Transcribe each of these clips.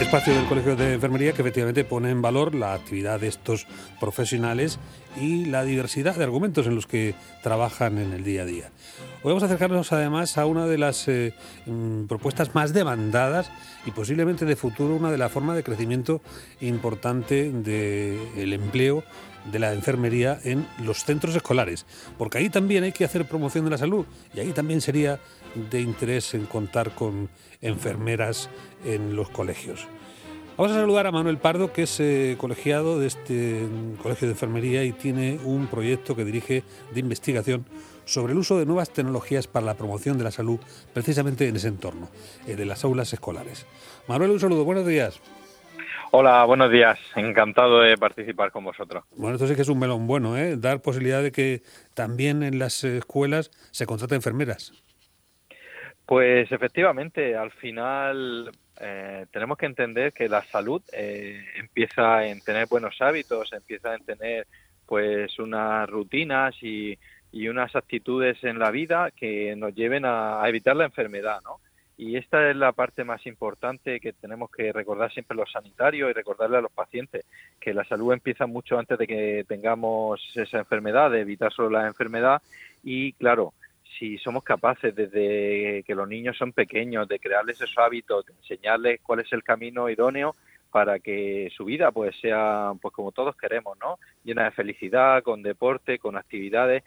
espacio del Colegio de Enfermería que efectivamente pone en valor la actividad de estos profesionales y la diversidad de argumentos en los que trabajan en el día a día. Hoy vamos a acercarnos además a una de las eh, mm, propuestas más demandadas y posiblemente de futuro una de las formas de crecimiento importante del empleo de la enfermería en los centros escolares, porque ahí también hay que hacer promoción de la salud y ahí también sería de interés en contar con enfermeras en los colegios. Vamos a saludar a Manuel Pardo, que es eh, colegiado de este Colegio de Enfermería y tiene un proyecto que dirige de investigación sobre el uso de nuevas tecnologías para la promoción de la salud, precisamente en ese entorno, eh, de las aulas escolares. Manuel, un saludo, buenos días. Hola, buenos días. Encantado de participar con vosotros. Bueno, esto sí que es un melón bueno, ¿eh? Dar posibilidad de que también en las escuelas se contraten enfermeras. Pues efectivamente, al final eh, tenemos que entender que la salud eh, empieza en tener buenos hábitos, empieza en tener pues unas rutinas y, unas actitudes en la vida que nos lleven a, evitar la enfermedad, ¿no? Y esta es la parte más importante que tenemos que recordar siempre los sanitarios y recordarle a los pacientes, que la salud empieza mucho antes de que tengamos esa enfermedad, de evitar solo la enfermedad y claro, si somos capaces desde que los niños son pequeños de crearles esos hábitos, de enseñarles cuál es el camino idóneo para que su vida pues sea pues como todos queremos, ¿no? Llena de felicidad, con deporte, con actividades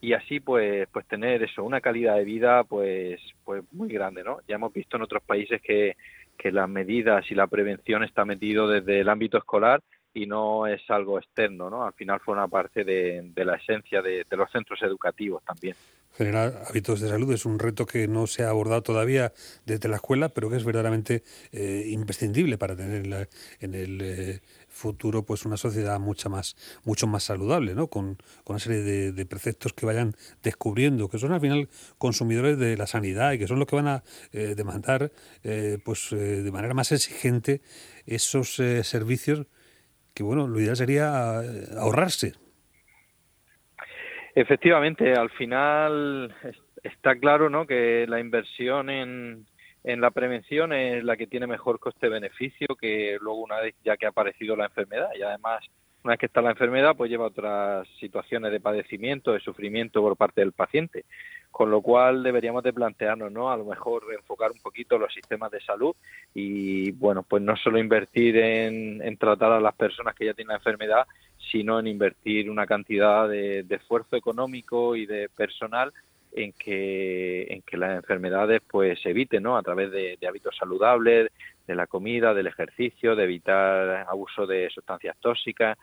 y así pues pues tener eso, una calidad de vida pues pues muy grande, ¿no? Ya hemos visto en otros países que que las medidas y la prevención está metido desde el ámbito escolar y no es algo externo, ¿no? Al final forma parte de, la esencia de, los centros educativos también. Generar hábitos de salud es un reto que no se ha abordado todavía desde la escuela, pero que es verdaderamente eh, imprescindible para tener en, el eh, futuro pues una sociedad mucho más mucho más saludable, ¿no? Con, una serie de, preceptos que vayan descubriendo, que son al final consumidores de la sanidad y que son los que van a eh, demandar pues de manera más exigente esos servicios que bueno, lo ideal sería eh, ahorrarse. Efectivamente, al final está claro ¿no? que la inversión en, en la prevención es la que tiene mejor coste-beneficio que luego una vez ya que ha aparecido la enfermedad y además una vez que está la enfermedad pues lleva otras situaciones de padecimiento, de sufrimiento por parte del paciente con lo cual deberíamos de plantearnos, ¿no? A lo mejor enfocar un poquito los sistemas de salud y, bueno, pues no solo invertir en, tratar a las personas que ya tienen la enfermedad, sino en invertir una cantidad de, esfuerzo económico y de personal en que, en que las enfermedades pues se eviten, ¿no? A través de hábitos saludables, de la comida, del ejercicio, de evitar abuso de sustancias tóxicas,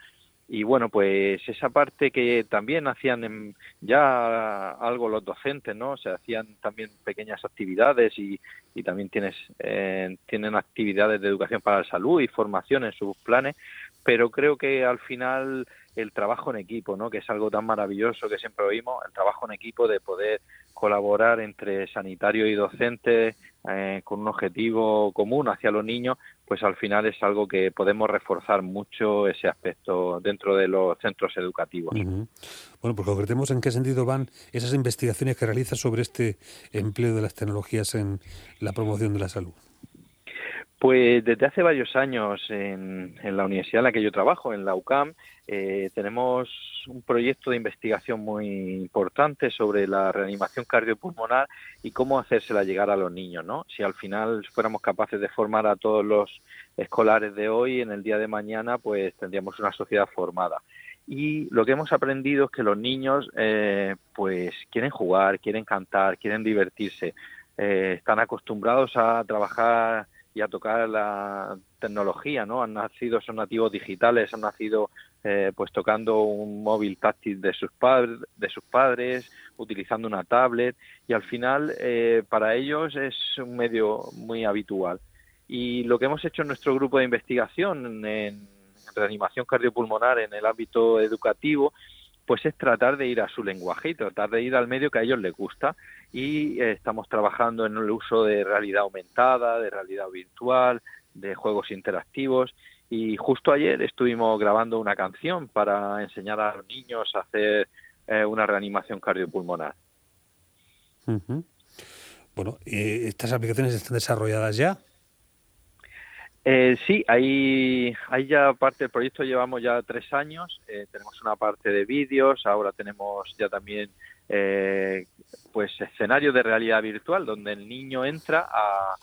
y bueno, pues esa parte que también hacían ya algo los docentes, ¿no? Se hacían también pequeñas actividades y, y también tienes, eh, tienen actividades de educación para la salud y formación en sus planes, pero creo que al final el trabajo en equipo, ¿no? Que es algo tan maravilloso que siempre oímos, el trabajo en equipo de poder colaborar entre sanitarios y docentes eh, con un objetivo común hacia los niños, pues al final es algo que podemos reforzar mucho ese aspecto dentro de los centros educativos. Bueno, pues concretemos en qué sentido van esas investigaciones que realiza sobre este empleo de las tecnologías en la promoción de la salud. Pues desde hace varios años en, la universidad en la que yo trabajo, en la UCAM, eh, tenemos un proyecto de investigación muy importante sobre la reanimación cardiopulmonar y cómo hacérsela llegar a los niños, ¿no? Si al final fuéramos capaces de formar a todos los escolares de hoy, en el día de mañana, pues tendríamos una sociedad formada. Y lo que hemos aprendido es que los niños, eh, pues quieren jugar, quieren cantar, quieren divertirse, eh, están acostumbrados a trabajar y a tocar la tecnología, ¿no? Han nacido, son nativos digitales, han nacido eh, pues tocando un móvil táctil de sus padres, de sus padres, utilizando una tablet y al final eh, para ellos es un medio muy habitual. Y lo que hemos hecho en nuestro grupo de investigación en reanimación cardiopulmonar en el ámbito educativo pues es tratar de ir a su lenguaje y tratar de ir al medio que a ellos les gusta y eh, estamos trabajando en el uso de realidad aumentada, de realidad virtual, de juegos interactivos y justo ayer estuvimos grabando una canción para enseñar a los niños a hacer eh, una reanimación cardiopulmonar. Bueno, ¿estas aplicaciones están desarrolladas ya? Eh, sí, ahí, ahí ya parte del proyecto llevamos ya tres años. Eh, tenemos una parte de vídeos, ahora tenemos ya también eh, pues escenarios de realidad virtual donde el niño entra a,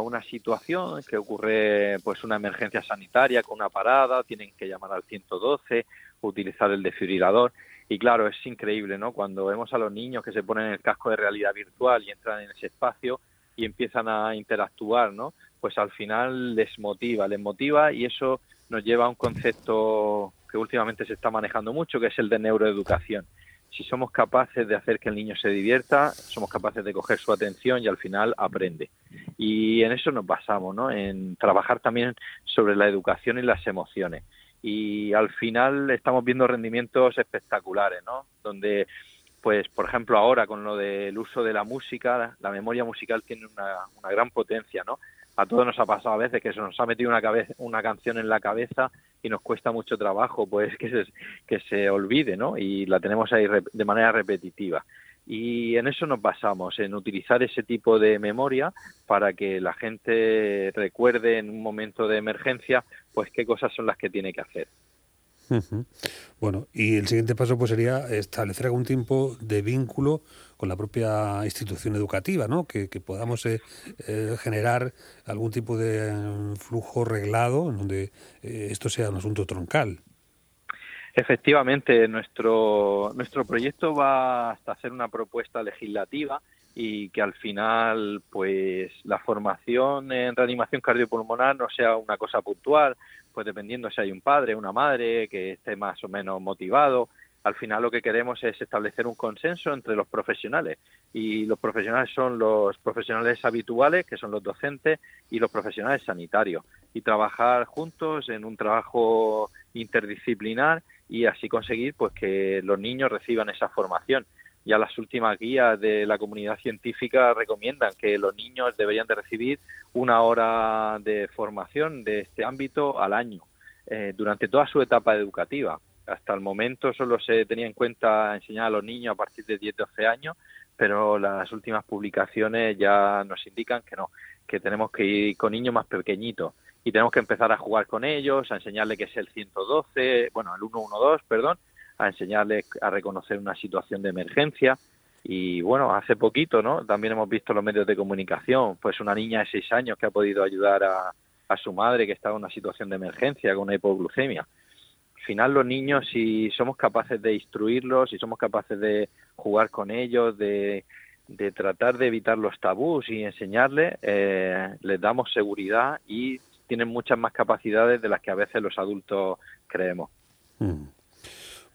una situación que ocurre pues una emergencia sanitaria con una parada, tienen que llamar al 112, utilizar el desfibrilador y claro, es increíble, ¿no? Cuando vemos a los niños que se ponen el casco de realidad virtual y entran en ese espacio y empiezan a interactuar, ¿no? pues al final les motiva, les motiva y eso nos lleva a un concepto que últimamente se está manejando mucho, que es el de neuroeducación. Si somos capaces de hacer que el niño se divierta, somos capaces de coger su atención y al final aprende. Y en eso nos basamos, ¿no? En trabajar también sobre la educación y las emociones. Y al final estamos viendo rendimientos espectaculares, ¿no? Donde pues por ejemplo ahora con lo del uso de la música, la memoria musical tiene una, gran potencia, ¿no? a todos nos ha pasado a veces que se nos ha metido una, una canción en la cabeza y nos cuesta mucho trabajo pues que se, que se olvide, ¿no? Y la tenemos ahí de manera repetitiva. Y en eso nos basamos, en utilizar ese tipo de memoria para que la gente recuerde en un momento de emergencia pues qué cosas son las que tiene que hacer. Bueno, y el siguiente paso pues sería establecer algún tipo de vínculo con la propia institución educativa, ¿no? Que, podamos eh, eh, generar algún tipo de eh, flujo reglado en donde esto sea un asunto troncal. Efectivamente, nuestro, nuestro proyecto va hasta hacer una propuesta legislativa y que al final pues la formación en reanimación cardiopulmonar no sea una cosa puntual, pues dependiendo si hay un padre, una madre que esté más o menos motivado, al final lo que queremos es establecer un consenso entre los profesionales y los profesionales son los profesionales habituales, que son los docentes, y los profesionales sanitarios, y trabajar juntos en un trabajo interdisciplinar y así conseguir pues que los niños reciban esa formación. Ya las últimas guías de la comunidad científica recomiendan que los niños deberían de recibir una hora de formación de este ámbito al año eh, durante toda su etapa educativa. Hasta el momento solo se tenía en cuenta enseñar a los niños a partir de 10-12 años, pero las últimas publicaciones ya nos indican que no, que tenemos que ir con niños más pequeñitos y tenemos que empezar a jugar con ellos, a enseñarles qué es el 112, bueno, el 112, perdón, a enseñarles a reconocer una situación de emergencia. Y bueno, hace poquito, ¿no? También hemos visto los medios de comunicación, pues una niña de 6 años que ha podido ayudar a, a su madre que estaba en una situación de emergencia con una hipoglucemia final los niños, si somos capaces de instruirlos, si somos capaces de jugar con ellos, de, de tratar de evitar los tabús y enseñarles, eh, les damos seguridad y tienen muchas más capacidades de las que a veces los adultos creemos. Mm.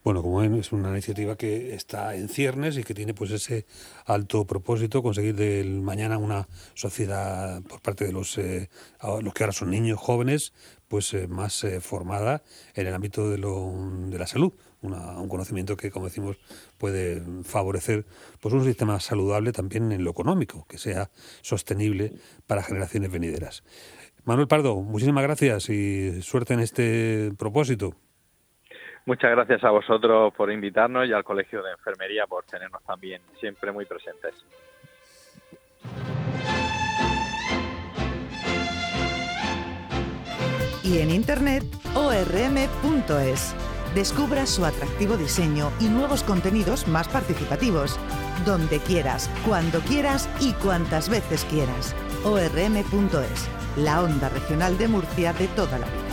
Bueno, como ven, es una iniciativa que está en ciernes y que tiene pues ese alto propósito, conseguir del mañana una sociedad por parte de los, eh, los que ahora son niños jóvenes, pues eh, más eh, formada en el ámbito de, lo, de la salud. un conocimiento que, como decimos, puede favorecer pues un sistema saludable también en lo económico, que sea sostenible para generaciones venideras. Manuel Pardo, muchísimas gracias y suerte en este propósito. Muchas gracias a vosotros por invitarnos y al Colegio de Enfermería por tenernos también siempre muy presentes. Y en internet orm.es. Descubra su atractivo diseño y nuevos contenidos más participativos. Donde quieras, cuando quieras y cuantas veces quieras. orm.es, la onda regional de Murcia de toda la vida.